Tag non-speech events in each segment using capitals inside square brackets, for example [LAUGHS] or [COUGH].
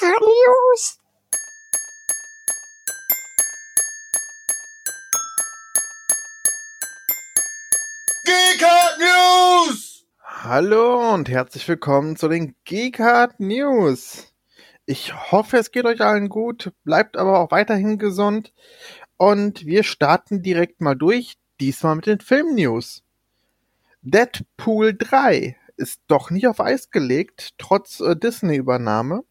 News. GK News! Hallo und herzlich willkommen zu den Geekart News. Ich hoffe, es geht euch allen gut, bleibt aber auch weiterhin gesund und wir starten direkt mal durch, diesmal mit den Film-News. Deadpool 3 ist doch nicht auf Eis gelegt, trotz äh, Disney-Übernahme.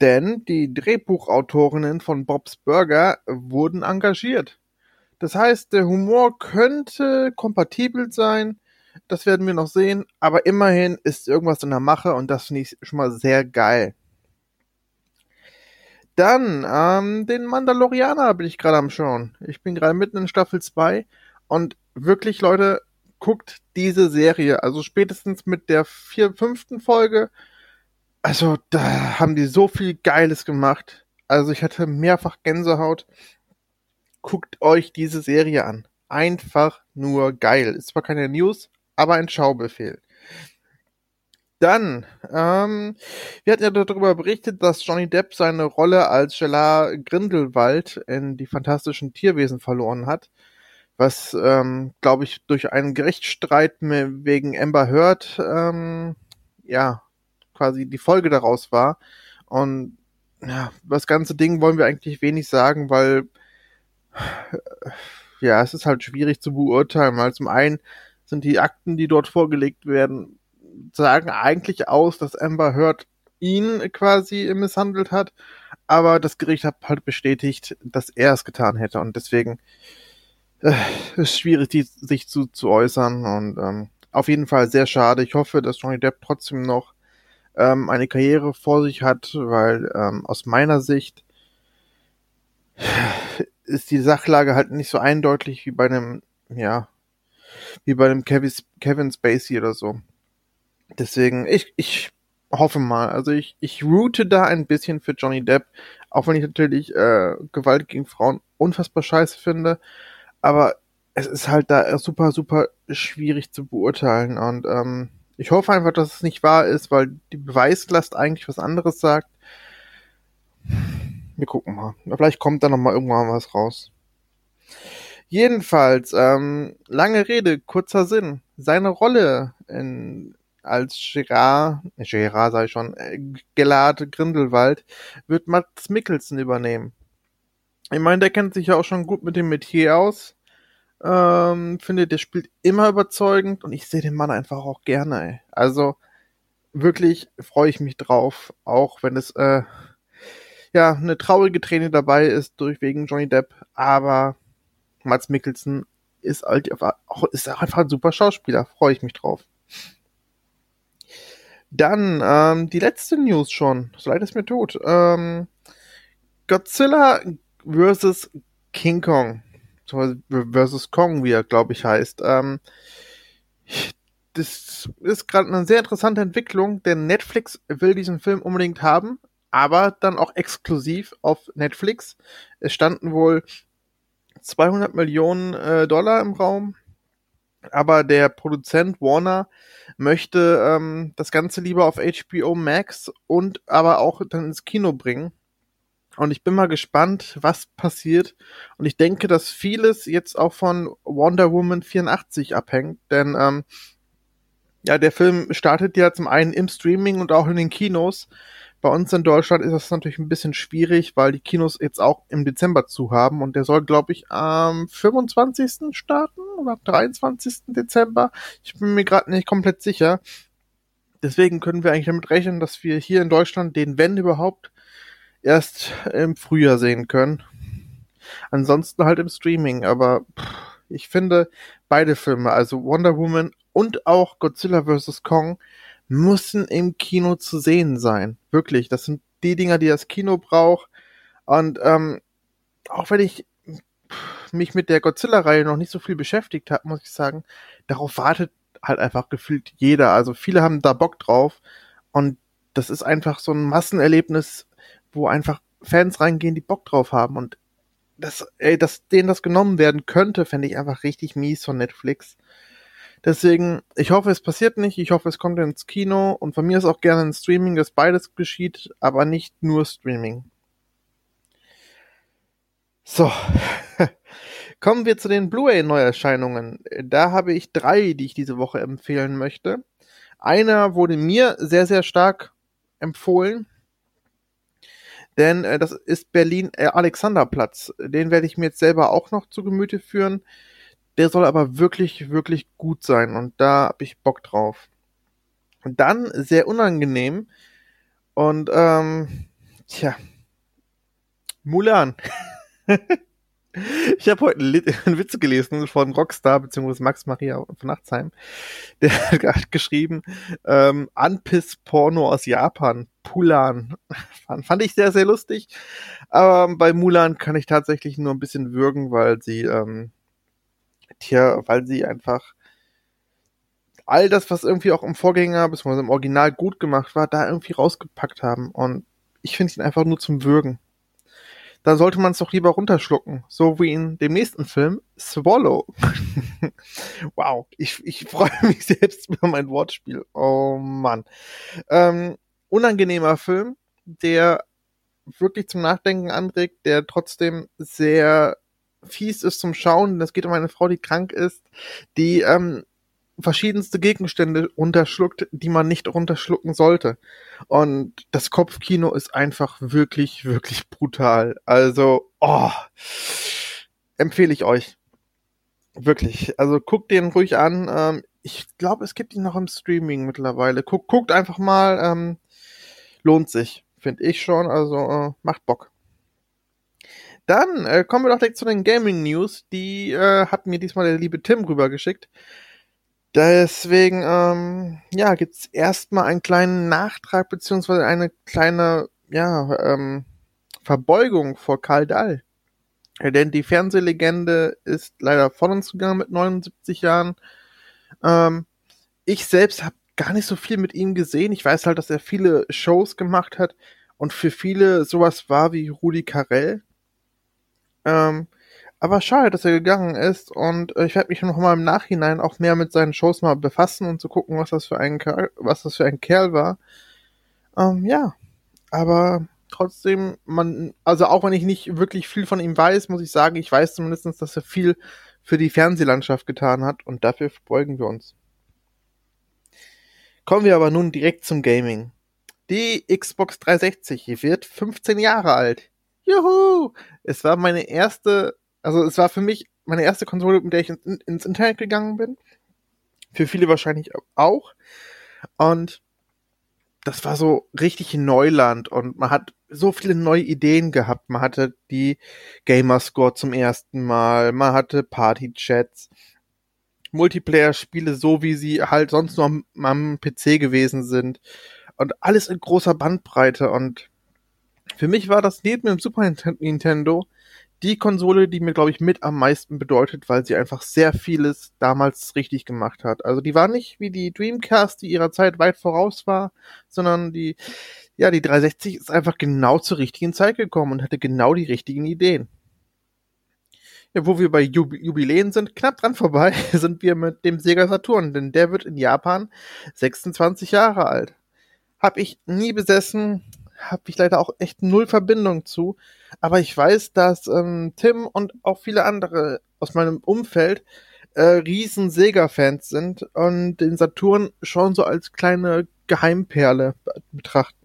Denn die Drehbuchautorinnen von Bob's Burger wurden engagiert. Das heißt, der Humor könnte kompatibel sein, das werden wir noch sehen, aber immerhin ist irgendwas in der Mache und das finde ich schon mal sehr geil. Dann, ähm, den Mandalorianer bin ich gerade am Schauen. Ich bin gerade mitten in Staffel 2 und wirklich, Leute, guckt diese Serie. Also spätestens mit der vier, fünften Folge. Also da haben die so viel Geiles gemacht. Also ich hatte mehrfach Gänsehaut. Guckt euch diese Serie an. Einfach nur geil. Ist zwar keine News, aber ein Schaubefehl. Dann, ähm, wir hatten ja darüber berichtet, dass Johnny Depp seine Rolle als Gerard Grindelwald in die fantastischen Tierwesen verloren hat was, ähm, glaube ich, durch einen Gerichtsstreit wegen Amber Heard, ähm, ja, quasi die Folge daraus war. Und ja, das ganze Ding wollen wir eigentlich wenig sagen, weil ja, es ist halt schwierig zu beurteilen, weil zum einen sind die Akten, die dort vorgelegt werden, sagen eigentlich aus, dass Amber Heard ihn quasi misshandelt hat, aber das Gericht hat halt bestätigt, dass er es getan hätte und deswegen äh, ist schwierig, die, sich zu, zu äußern und ähm, auf jeden Fall sehr schade. Ich hoffe, dass Johnny Depp trotzdem noch ähm, eine Karriere vor sich hat, weil ähm, aus meiner Sicht ist die Sachlage halt nicht so eindeutig wie bei einem, ja, wie bei einem Kevin, Kevin Spacey oder so. Deswegen, ich, ich hoffe mal, also ich, ich route da ein bisschen für Johnny Depp, auch wenn ich natürlich äh, Gewalt gegen Frauen unfassbar scheiße finde aber es ist halt da super, super schwierig zu beurteilen und ähm, ich hoffe einfach, dass es nicht wahr ist, weil die Beweislast eigentlich was anderes sagt. Wir gucken mal. Vielleicht kommt da noch mal irgendwann was raus. Jedenfalls, ähm, lange Rede, kurzer Sinn. Seine Rolle in, als Gerard, Gerard sei schon, äh, Gelad Grindelwald, wird Mats Mikkelsen übernehmen. Ich meine, der kennt sich ja auch schon gut mit dem Metier aus. Ähm, finde, der spielt immer überzeugend und ich sehe den Mann einfach auch gerne. Ey. Also wirklich freue ich mich drauf, auch wenn es äh, ja eine traurige Träne dabei ist durch wegen Johnny Depp, aber Mats Mikkelsen ist halt auch, ist einfach ein super Schauspieler, freue ich mich drauf. Dann ähm, die letzte News schon, so leid es mir tut. Ähm, Godzilla vs. King Kong versus Kong, wie er, glaube ich, heißt. Ähm, das ist gerade eine sehr interessante Entwicklung, denn Netflix will diesen Film unbedingt haben, aber dann auch exklusiv auf Netflix. Es standen wohl 200 Millionen äh, Dollar im Raum, aber der Produzent Warner möchte ähm, das Ganze lieber auf HBO Max und aber auch dann ins Kino bringen. Und ich bin mal gespannt, was passiert. Und ich denke, dass vieles jetzt auch von Wonder Woman 84 abhängt. Denn ähm, ja, der Film startet ja zum einen im Streaming und auch in den Kinos. Bei uns in Deutschland ist das natürlich ein bisschen schwierig, weil die Kinos jetzt auch im Dezember zu haben. Und der soll, glaube ich, am 25. starten oder am 23. Dezember. Ich bin mir gerade nicht komplett sicher. Deswegen können wir eigentlich damit rechnen, dass wir hier in Deutschland den, wenn überhaupt, erst im Frühjahr sehen können. Ansonsten halt im Streaming, aber pff, ich finde beide Filme, also Wonder Woman und auch Godzilla vs. Kong, müssen im Kino zu sehen sein. Wirklich, das sind die Dinger, die das Kino braucht. Und ähm, auch wenn ich mich mit der Godzilla-Reihe noch nicht so viel beschäftigt habe, muss ich sagen, darauf wartet halt einfach gefühlt jeder. Also viele haben da Bock drauf. Und das ist einfach so ein Massenerlebnis, wo einfach Fans reingehen, die Bock drauf haben und das, ey, dass denen das genommen werden könnte, fände ich einfach richtig mies von Netflix. Deswegen, ich hoffe, es passiert nicht. Ich hoffe, es kommt ins Kino und von mir ist auch gerne ein Streaming, dass beides geschieht, aber nicht nur Streaming. So, [LAUGHS] kommen wir zu den Blu-ray-Neuerscheinungen. Da habe ich drei, die ich diese Woche empfehlen möchte. Einer wurde mir sehr, sehr stark empfohlen, denn äh, das ist Berlin äh, Alexanderplatz. Den werde ich mir jetzt selber auch noch zu Gemüte führen. Der soll aber wirklich, wirklich gut sein und da habe ich Bock drauf. Und dann sehr unangenehm und ähm, tja, Mulan. [LAUGHS] Ich habe heute einen [LAUGHS] Witz gelesen von Rockstar bzw. Max Maria von Nachtsheim. Der hat geschrieben, ähm, Anpiss-Porno aus Japan, Pulan. Fand, ich sehr, sehr lustig. Aber bei Mulan kann ich tatsächlich nur ein bisschen würgen, weil sie, ähm, tja, weil sie einfach all das, was irgendwie auch im Vorgänger bzw. im Original gut gemacht war, da irgendwie rausgepackt haben. Und ich finde ihn einfach nur zum Würgen dann sollte man es doch lieber runterschlucken. So wie in dem nächsten Film, Swallow. [LAUGHS] wow, ich, ich freue mich selbst über mein Wortspiel. Oh Mann. Ähm, unangenehmer Film, der wirklich zum Nachdenken anregt, der trotzdem sehr fies ist zum Schauen. Es geht um eine Frau, die krank ist, die ähm, verschiedenste Gegenstände runterschluckt, die man nicht runterschlucken sollte. Und das Kopfkino ist einfach wirklich, wirklich brutal. Also, oh, empfehle ich euch. Wirklich. Also guckt den ruhig an. Ähm, ich glaube, es gibt ihn noch im Streaming mittlerweile. Guckt, guckt einfach mal. Ähm, lohnt sich, finde ich schon. Also äh, macht Bock. Dann äh, kommen wir doch direkt zu den Gaming News. Die äh, hat mir diesmal der liebe Tim rübergeschickt. Deswegen, ähm, ja, gibt's erstmal einen kleinen Nachtrag beziehungsweise eine kleine, ja, ähm, Verbeugung vor Karl Dahl. Denn die Fernsehlegende ist leider von uns gegangen mit 79 Jahren. Ähm, ich selbst habe gar nicht so viel mit ihm gesehen. Ich weiß halt, dass er viele Shows gemacht hat und für viele sowas war wie Rudi Carell. Ähm, aber schade, dass er gegangen ist und äh, ich werde mich noch mal im Nachhinein auch mehr mit seinen Shows mal befassen und zu gucken, was das für ein Kerl, was das für ein Kerl war. Ähm, ja, aber trotzdem, man, also auch wenn ich nicht wirklich viel von ihm weiß, muss ich sagen, ich weiß zumindest, dass er viel für die Fernsehlandschaft getan hat und dafür beugen wir uns. Kommen wir aber nun direkt zum Gaming. Die Xbox 360 wird 15 Jahre alt. Juhu! Es war meine erste also es war für mich meine erste Konsole, mit der ich in, ins Internet gegangen bin. Für viele wahrscheinlich auch. Und das war so richtig Neuland und man hat so viele neue Ideen gehabt. Man hatte die Gamerscore zum ersten Mal, man hatte Partychats, Multiplayer-Spiele so, wie sie halt sonst nur am, am PC gewesen sind und alles in großer Bandbreite und für mich war das neben dem Super Nintendo die Konsole, die mir, glaube ich, mit am meisten bedeutet, weil sie einfach sehr vieles damals richtig gemacht hat. Also die war nicht wie die Dreamcast, die ihrer Zeit weit voraus war, sondern die, ja, die 360 ist einfach genau zur richtigen Zeit gekommen und hatte genau die richtigen Ideen. Ja, wo wir bei Jub Jubiläen sind, knapp dran vorbei, [LAUGHS] sind wir mit dem Sega Saturn, denn der wird in Japan 26 Jahre alt. Hab ich nie besessen, habe ich leider auch echt null Verbindung zu. Aber ich weiß, dass ähm, Tim und auch viele andere aus meinem Umfeld äh, riesen Sega-Fans sind und den Saturn schon so als kleine Geheimperle betrachten.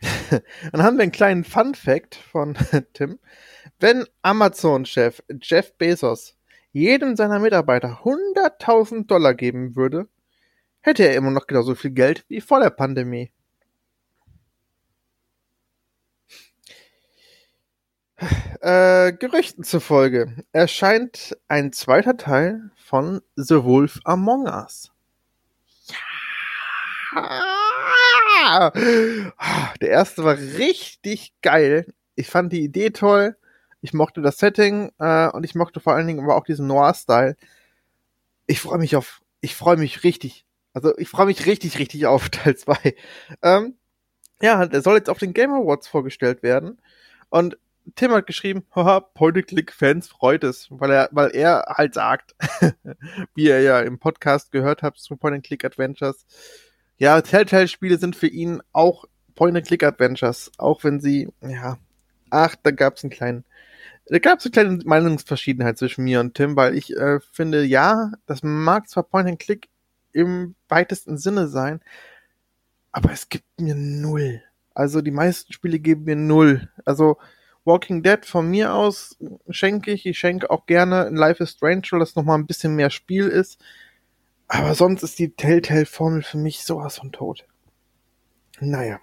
[LAUGHS] Dann haben wir einen kleinen Fun-Fact von [LAUGHS] Tim. Wenn Amazon-Chef Jeff Bezos jedem seiner Mitarbeiter 100.000 Dollar geben würde, hätte er immer noch genauso viel Geld wie vor der Pandemie. Äh, Gerüchten zufolge erscheint ein zweiter Teil von The Wolf Among Us. Ja! Der erste war richtig geil. Ich fand die Idee toll. Ich mochte das Setting äh, und ich mochte vor allen Dingen aber auch diesen Noir-Style. Ich freue mich auf, ich freue mich richtig also ich freue mich richtig, richtig auf Teil 2. Ähm, ja, der soll jetzt auf den Game Awards vorgestellt werden. Und Tim hat geschrieben, haha, Point-and-Click-Fans freut es, weil er, weil er halt sagt, [LAUGHS] wie er ja im Podcast gehört hat zu Point-and-Click-Adventures, ja, Telltale-Spiele sind für ihn auch Point-and-Click-Adventures, auch wenn sie, ja, ach, da gab es einen kleinen, da gab es eine kleine Meinungsverschiedenheit zwischen mir und Tim, weil ich äh, finde, ja, das mag zwar Point-and-Click im weitesten Sinne sein, aber es gibt mir null. Also die meisten Spiele geben mir null. Also Walking Dead von mir aus schenke ich. Ich schenke auch gerne in Life is Strange, weil das nochmal ein bisschen mehr Spiel ist. Aber sonst ist die Telltale-Formel für mich sowas von tot. Naja.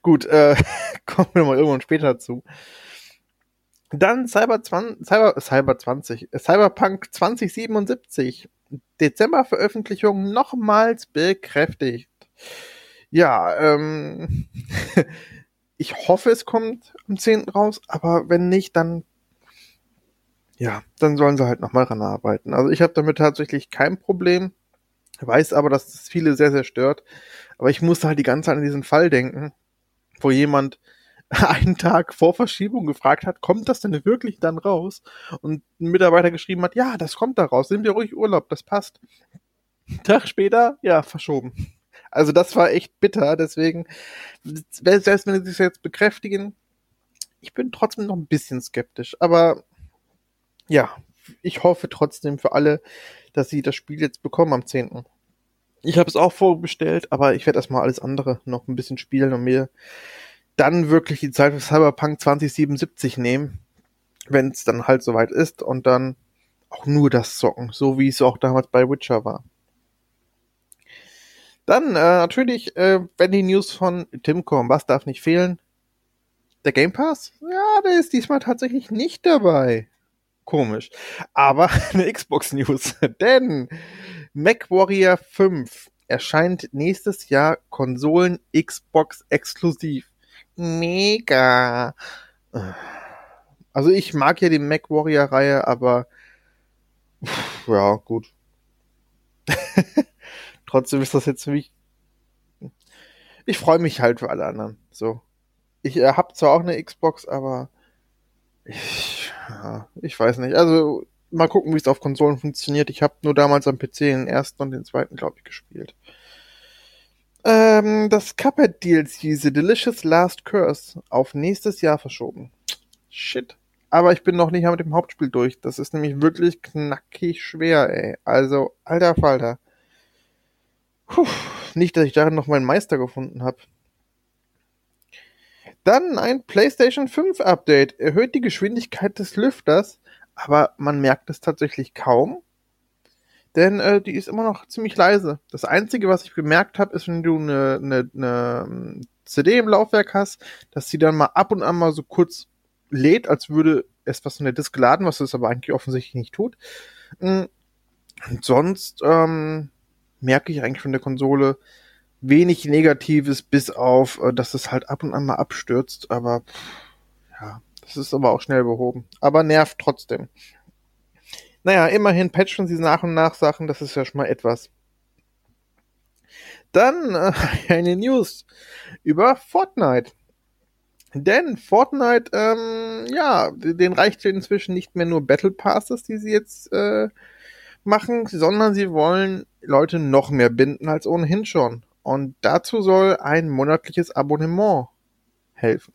Gut, äh, [LAUGHS] kommen wir mal irgendwann später zu. Dann Cyber, 20, Cyber, Cyber 20, Cyberpunk 2077. Dezember-Veröffentlichung nochmals bekräftigt. Ja, ähm, [LAUGHS] ich hoffe, es kommt am 10. raus, aber wenn nicht, dann ja, dann sollen sie halt nochmal ran arbeiten. Also ich habe damit tatsächlich kein Problem, weiß aber, dass das viele sehr, sehr stört. Aber ich musste halt die ganze Zeit an diesen Fall denken, wo jemand [LAUGHS] einen Tag vor Verschiebung gefragt hat, kommt das denn wirklich dann raus? Und ein Mitarbeiter geschrieben hat, ja, das kommt da raus, nimm dir ruhig Urlaub, das passt. [LAUGHS] Tag später, ja, verschoben. Also das war echt bitter, deswegen, selbst wenn sie es jetzt bekräftigen, ich bin trotzdem noch ein bisschen skeptisch. Aber ja, ich hoffe trotzdem für alle, dass sie das Spiel jetzt bekommen am 10. Ich habe es auch vorbestellt, aber ich werde erstmal alles andere noch ein bisschen spielen und mir dann wirklich die Zeit für Cyberpunk 2077 nehmen, wenn es dann halt soweit ist und dann auch nur das zocken, so wie es auch damals bei Witcher war. Dann äh, natürlich, äh, wenn die News von Tim kommen, was darf nicht fehlen? Der Game Pass? Ja, der ist diesmal tatsächlich nicht dabei. Komisch. Aber [LAUGHS] eine Xbox News. [LAUGHS] Denn MacWarrior 5 erscheint nächstes Jahr Konsolen Xbox exklusiv. Mega. Also ich mag ja die MacWarrior Reihe, aber ja, gut. [LAUGHS] Trotzdem ist das jetzt für mich. Ich freue mich halt für alle anderen. So. Ich äh, habe zwar auch eine Xbox, aber ich, ja, ich weiß nicht. Also mal gucken, wie es auf Konsolen funktioniert. Ich habe nur damals am PC den ersten und den zweiten, glaube ich, gespielt. Ähm, das Cuphead DLC The Delicious Last Curse auf nächstes Jahr verschoben. Shit. Aber ich bin noch nicht mit dem Hauptspiel durch. Das ist nämlich wirklich knackig schwer, ey. Also, alter Falter. Puh, nicht, dass ich darin noch meinen Meister gefunden habe. Dann ein PlayStation 5 Update. Erhöht die Geschwindigkeit des Lüfters, aber man merkt es tatsächlich kaum. Denn äh, die ist immer noch ziemlich leise. Das Einzige, was ich bemerkt habe, ist, wenn du eine, eine, eine ähm, CD im Laufwerk hast, dass sie dann mal ab und an mal so kurz lädt, als würde es was in der Disk laden, was es aber eigentlich offensichtlich nicht tut. Und sonst ähm, merke ich eigentlich von der Konsole wenig Negatives, bis auf, äh, dass es halt ab und an mal abstürzt, aber pff, ja, das ist aber auch schnell behoben. Aber nervt trotzdem. Naja, immerhin patchen sie nach und nach Sachen, das ist ja schon mal etwas. Dann äh, [LAUGHS] eine News über Fortnite. Denn Fortnite, ähm, ja, den reicht inzwischen nicht mehr nur Battle Passes, die sie jetzt äh, machen, sondern sie wollen Leute noch mehr binden als ohnehin schon. Und dazu soll ein monatliches Abonnement helfen.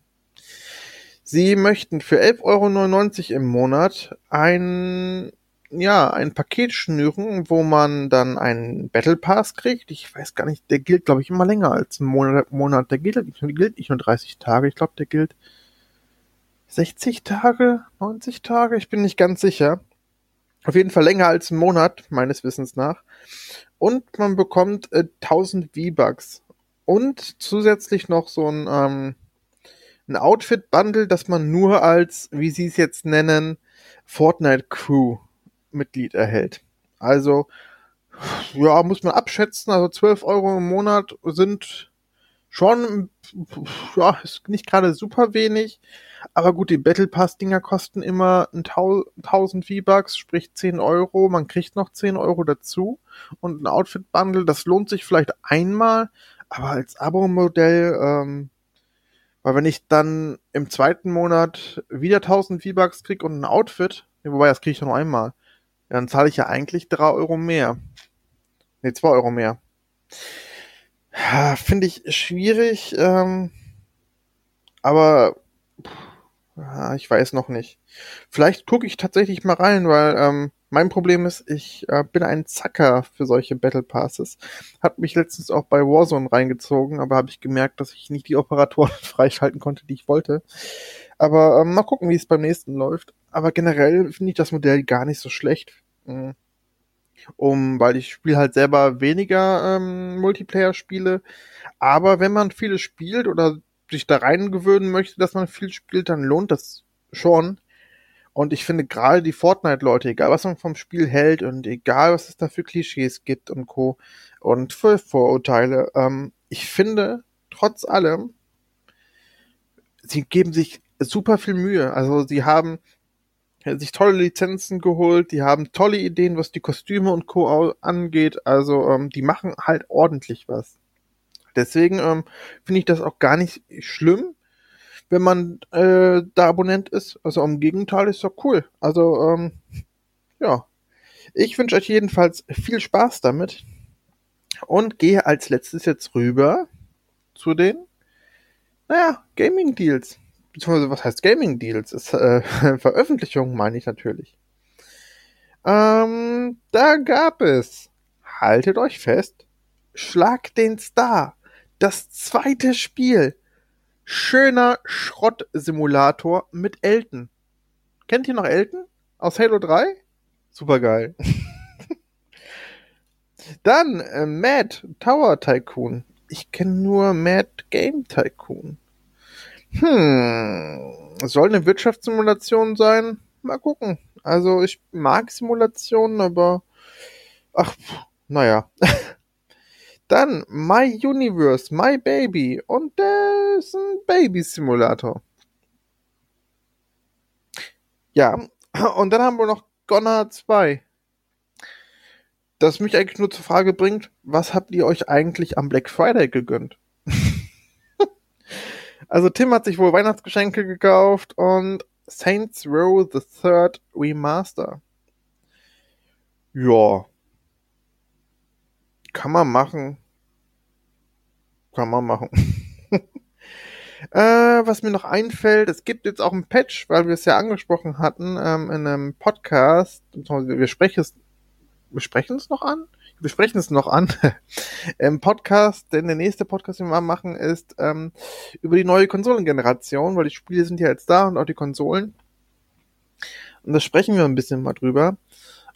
Sie möchten für 11,99 Euro im Monat ein, ja, ein Paket schnüren, wo man dann einen Battle Pass kriegt. Ich weiß gar nicht, der gilt, glaube ich, immer länger als ein Monat. Monat. Der gilt, gilt nicht nur 30 Tage, ich glaube, der gilt 60 Tage, 90 Tage, ich bin nicht ganz sicher. Auf jeden Fall länger als einen Monat, meines Wissens nach. Und man bekommt äh, 1000 V-Bucks. Und zusätzlich noch so ein, ähm, ein Outfit-Bundle, das man nur als, wie sie es jetzt nennen, Fortnite Crew Mitglied erhält. Also, ja, muss man abschätzen. Also 12 Euro im Monat sind schon, ja, ist nicht gerade super wenig. Aber gut, die Battle Pass Dinger kosten immer 1000 V-Bucks, sprich 10 Euro. Man kriegt noch 10 Euro dazu. Und ein Outfit Bundle, das lohnt sich vielleicht einmal. Aber als Abo-Modell, ähm, Weil wenn ich dann im zweiten Monat wieder 1000 V-Bucks krieg und ein Outfit, wobei das kriege ich nur einmal, dann zahle ich ja eigentlich drei Euro mehr. Ne, zwei Euro mehr. Finde ich schwierig, ähm, aber pff, ich weiß noch nicht. Vielleicht gucke ich tatsächlich mal rein, weil ähm, mein Problem ist, ich äh, bin ein Zacker für solche Battle Passes. Hat mich letztens auch bei Warzone reingezogen, aber habe ich gemerkt, dass ich nicht die Operatoren [LAUGHS] freischalten konnte, die ich wollte. Aber ähm, mal gucken, wie es beim nächsten läuft. Aber generell finde ich das Modell gar nicht so schlecht. Mhm. Um, weil ich spiele halt selber weniger ähm, Multiplayer spiele. Aber wenn man viele spielt oder sich da reingewöhnen möchte, dass man viel spielt, dann lohnt das schon. Und ich finde gerade die Fortnite-Leute, egal was man vom Spiel hält und egal was es da für Klischees gibt und Co. und für Vorurteile, ähm, ich finde trotz allem, sie geben sich super viel Mühe. Also sie haben sich tolle Lizenzen geholt, die haben tolle Ideen, was die Kostüme und Co. angeht. Also ähm, die machen halt ordentlich was. Deswegen ähm, finde ich das auch gar nicht schlimm, wenn man äh, da Abonnent ist. Also im Gegenteil ist doch cool. Also ähm, ja, ich wünsche euch jedenfalls viel Spaß damit und gehe als letztes jetzt rüber zu den, naja, Gaming Deals. Beziehungsweise, was heißt Gaming Deals? Ist, äh, [LAUGHS] Veröffentlichungen meine ich natürlich. Ähm, da gab es, haltet euch fest, Schlag den Star. Das zweite Spiel schöner Schrott-Simulator mit Elton. Kennt ihr noch Elton? Aus Halo 3? Supergeil. [LAUGHS] Dann äh, Mad Tower Tycoon. Ich kenne nur Mad Game Tycoon. Hm, soll eine Wirtschaftssimulation sein? Mal gucken. Also ich mag Simulationen, aber ach, naja. [LAUGHS] Dann My Universe, My Baby und das ist ein Baby-Simulator. Ja, und dann haben wir noch Gonna 2. Das mich eigentlich nur zur Frage bringt, was habt ihr euch eigentlich am Black Friday gegönnt? Also Tim hat sich wohl Weihnachtsgeschenke gekauft und Saints Row the Third Remaster. Ja, kann man machen. Kann man machen. [LAUGHS] äh, was mir noch einfällt, es gibt jetzt auch ein Patch, weil wir es ja angesprochen hatten, ähm, in einem Podcast. Wir sprechen es, wir sprechen es noch an? Wir sprechen es noch an. [LAUGHS] Im Podcast, denn der nächste Podcast, den wir machen, ist ähm, über die neue Konsolengeneration, weil die Spiele sind ja jetzt da und auch die Konsolen. Und da sprechen wir ein bisschen mal drüber.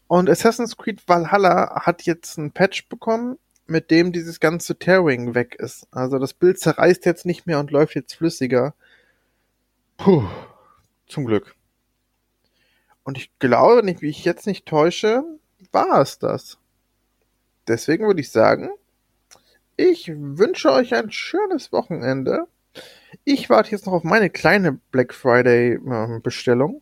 Und Assassin's Creed Valhalla hat jetzt ein Patch bekommen, mit dem dieses ganze Tearing weg ist. Also das Bild zerreißt jetzt nicht mehr und läuft jetzt flüssiger. Puh, zum Glück. Und ich glaube, wenn ich mich jetzt nicht täusche, war es das. Deswegen würde ich sagen, ich wünsche euch ein schönes Wochenende. Ich warte jetzt noch auf meine kleine Black Friday äh, Bestellung.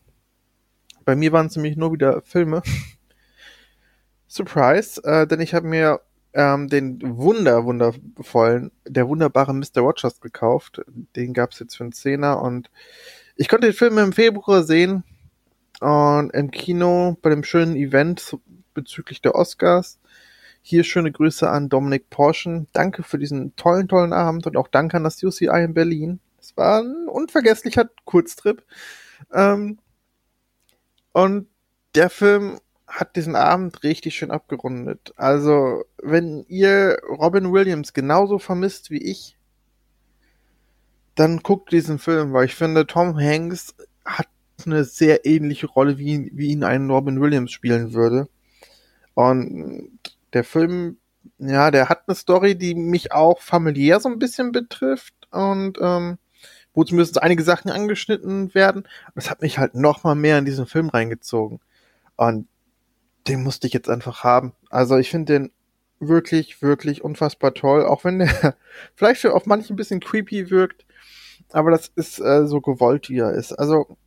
Bei mir waren es nämlich nur wieder Filme. [LAUGHS] Surprise, äh, denn ich habe mir ähm, den wunder, wundervollen, der wunderbare Mr. Rogers gekauft. Den gab es jetzt für einen Zehner und ich konnte den Film im Februar sehen und im Kino bei dem schönen Event bezüglich der Oscars. Hier schöne Grüße an Dominik Porschen. Danke für diesen tollen, tollen Abend und auch danke an das UCI in Berlin. Es war ein unvergesslicher Kurztrip. Ähm, und der Film hat diesen Abend richtig schön abgerundet. Also, wenn ihr Robin Williams genauso vermisst wie ich, dann guckt diesen Film, weil ich finde, Tom Hanks hat eine sehr ähnliche Rolle, wie, wie ihn ein Robin Williams spielen würde. Und der Film, ja, der hat eine Story, die mich auch familiär so ein bisschen betrifft und ähm, wo zumindest einige Sachen angeschnitten werden. Das hat mich halt noch mal mehr in diesen Film reingezogen. Und den musste ich jetzt einfach haben. Also ich finde den wirklich, wirklich unfassbar toll, auch wenn der [LAUGHS] vielleicht auf manchen ein bisschen creepy wirkt, aber das ist äh, so gewollt, wie er ist. Also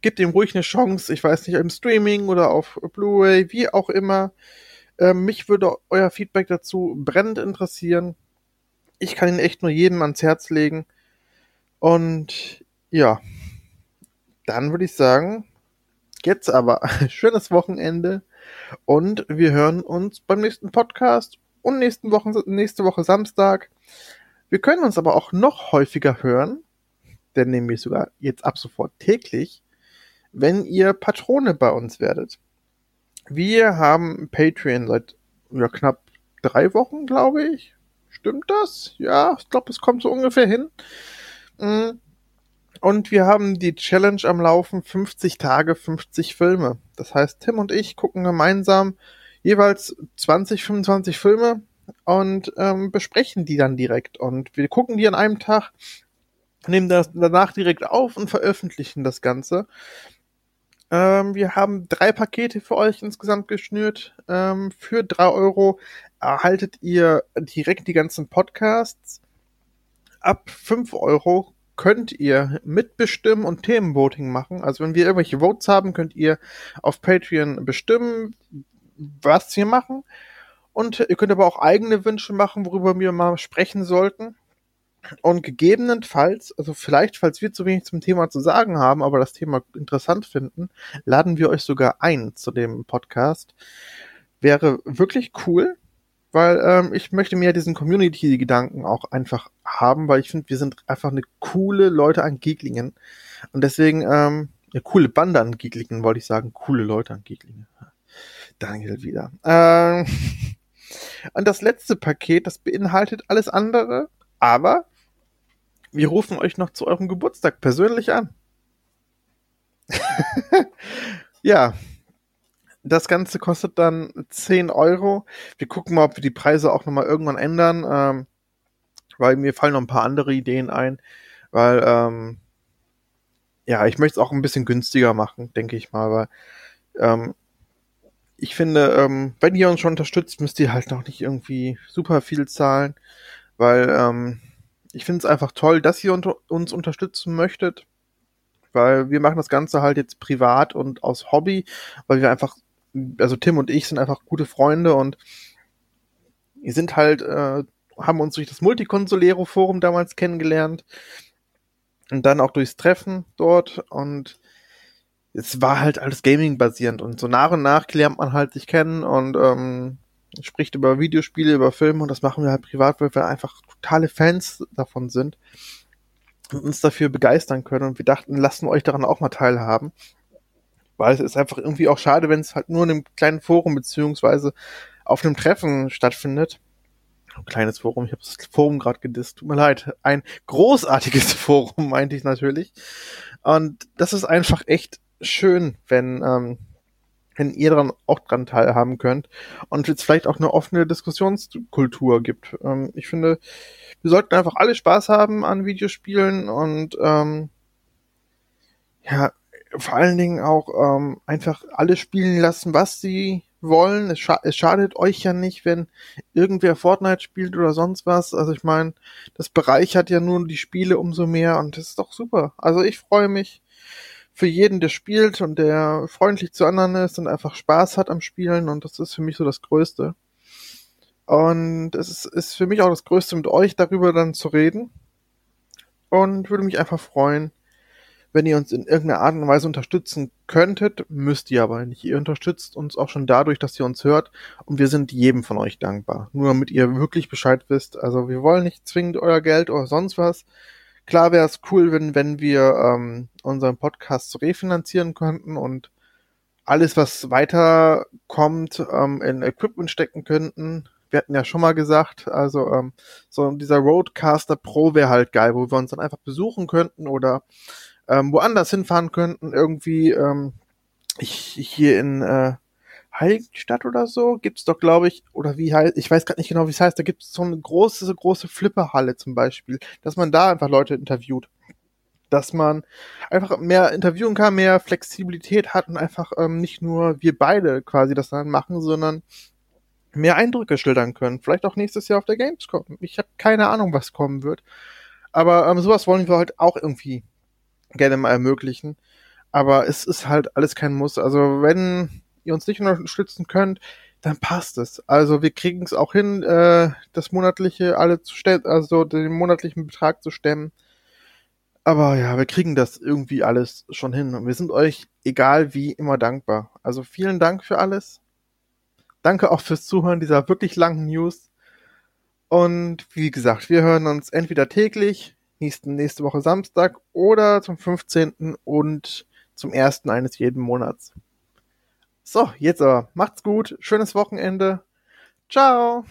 gebt ihm ruhig eine Chance, ich weiß nicht, im Streaming oder auf Blu-ray, wie auch immer. Ähm, mich würde euer Feedback dazu brennend interessieren. Ich kann ihn echt nur jedem ans Herz legen. Und ja, dann würde ich sagen, jetzt aber [LAUGHS] schönes Wochenende und wir hören uns beim nächsten Podcast und nächsten Wochen, nächste Woche Samstag. Wir können uns aber auch noch häufiger hören, denn nämlich sogar jetzt ab sofort täglich, wenn ihr Patrone bei uns werdet. Wir haben Patreon seit ja, knapp drei Wochen, glaube ich. Stimmt das? Ja, ich glaube, es kommt so ungefähr hin. Mm. Und wir haben die Challenge am Laufen 50 Tage, 50 Filme. Das heißt, Tim und ich gucken gemeinsam jeweils 20, 25 Filme und ähm, besprechen die dann direkt. Und wir gucken die an einem Tag, nehmen das danach direkt auf und veröffentlichen das Ganze. Ähm, wir haben drei Pakete für euch insgesamt geschnürt. Ähm, für drei Euro erhaltet ihr direkt die ganzen Podcasts. Ab fünf Euro könnt ihr mitbestimmen und Themenvoting machen. Also wenn wir irgendwelche Votes haben, könnt ihr auf Patreon bestimmen, was wir machen. Und ihr könnt aber auch eigene Wünsche machen, worüber wir mal sprechen sollten. Und gegebenenfalls, also vielleicht, falls wir zu wenig zum Thema zu sagen haben, aber das Thema interessant finden, laden wir euch sogar ein zu dem Podcast. Wäre wirklich cool, weil ähm, ich möchte mehr diesen Community-Gedanken auch einfach haben, weil ich finde, wir sind einfach eine coole Leute an Geeklingen. Und deswegen, ähm, eine coole Bande an Geeklingen, wollte ich sagen. Coole Leute an Geeklingen. Daniel wieder. Ähm, [LAUGHS] und das letzte Paket, das beinhaltet alles andere, aber wir rufen euch noch zu eurem Geburtstag persönlich an. [LAUGHS] ja. Das Ganze kostet dann 10 Euro. Wir gucken mal, ob wir die Preise auch nochmal irgendwann ändern, ähm, weil mir fallen noch ein paar andere Ideen ein, weil, ähm, ja, ich möchte es auch ein bisschen günstiger machen, denke ich mal, weil, ähm, ich finde, ähm, wenn ihr uns schon unterstützt, müsst ihr halt noch nicht irgendwie super viel zahlen, weil, ähm, ich finde es einfach toll, dass ihr unter uns unterstützen möchtet, weil wir machen das Ganze halt jetzt privat und aus Hobby, weil wir einfach, also Tim und ich sind einfach gute Freunde und wir sind halt, äh, haben uns durch das Multiconsolero Forum damals kennengelernt und dann auch durchs Treffen dort und es war halt alles Gaming basierend und so nach und nach lernt man halt sich kennen und ähm, spricht über Videospiele, über Filme und das machen wir halt privat, weil wir einfach totale Fans davon sind und uns dafür begeistern können und wir dachten, lassen euch daran auch mal teilhaben. Weil es ist einfach irgendwie auch schade, wenn es halt nur in einem kleinen Forum beziehungsweise auf einem Treffen stattfindet. Ein kleines Forum, ich habe das Forum gerade gedisst, tut mir leid. Ein großartiges [LAUGHS] Forum, meinte ich natürlich. Und das ist einfach echt schön, wenn ähm, wenn ihr daran auch dran teilhaben könnt und jetzt vielleicht auch eine offene Diskussionskultur gibt. Ähm, ich finde, wir sollten einfach alle Spaß haben an Videospielen und ähm, ja, vor allen Dingen auch ähm, einfach alle spielen lassen, was sie wollen. Es, scha es, schadet euch ja nicht, wenn irgendwer Fortnite spielt oder sonst was. Also ich meine, das bereichert ja nun die Spiele umso mehr und das ist doch super. Also ich freue mich für jeden, der spielt und der freundlich zu anderen ist und einfach Spaß hat am Spielen und das ist für mich so das Größte. Und es ist, ist für mich auch das Größte, mit euch darüber dann zu reden. Und würde mich einfach freuen, wenn ihr uns in irgendeiner Art und Weise unterstützen könntet, müsst ihr aber nicht. Ihr unterstützt uns auch schon dadurch, dass ihr uns hört und wir sind jedem von euch dankbar. Nur damit ihr wirklich Bescheid wisst. Also wir wollen nicht zwingend euer Geld oder sonst was. Klar wäre es cool, wenn, wenn wir ähm, unseren Podcast refinanzieren könnten und alles, was weiterkommt, ähm, in Equipment stecken könnten. Wir hatten ja schon mal gesagt, also ähm, so dieser Roadcaster Pro wäre halt geil, wo wir uns dann einfach besuchen könnten oder ähm, woanders hinfahren könnten. Irgendwie ähm, ich, hier in äh, Heiligenstadt oder so gibt's doch, glaube ich, oder wie heißt, ich weiß gerade nicht genau, wie es heißt, da gibt's so eine große, so große Flipperhalle zum Beispiel, dass man da einfach Leute interviewt. Dass man einfach mehr interviewen kann, mehr Flexibilität hat und einfach ähm, nicht nur wir beide quasi das dann machen, sondern mehr Eindrücke schildern können. Vielleicht auch nächstes Jahr auf der Gamescom. Ich habe keine Ahnung, was kommen wird. Aber ähm, sowas wollen wir halt auch irgendwie gerne mal ermöglichen. Aber es ist halt alles kein Muss. Also wenn ihr uns nicht unterstützen könnt, dann passt es. Also wir kriegen es auch hin, äh, das monatliche alle zu stellen, also den monatlichen Betrag zu stemmen. Aber ja, wir kriegen das irgendwie alles schon hin. Und wir sind euch, egal wie, immer dankbar. Also vielen Dank für alles. Danke auch fürs Zuhören dieser wirklich langen News. Und wie gesagt, wir hören uns entweder täglich, nächsten, nächste Woche Samstag oder zum 15. und zum ersten eines jeden Monats. So, jetzt aber. Macht's gut. Schönes Wochenende. Ciao.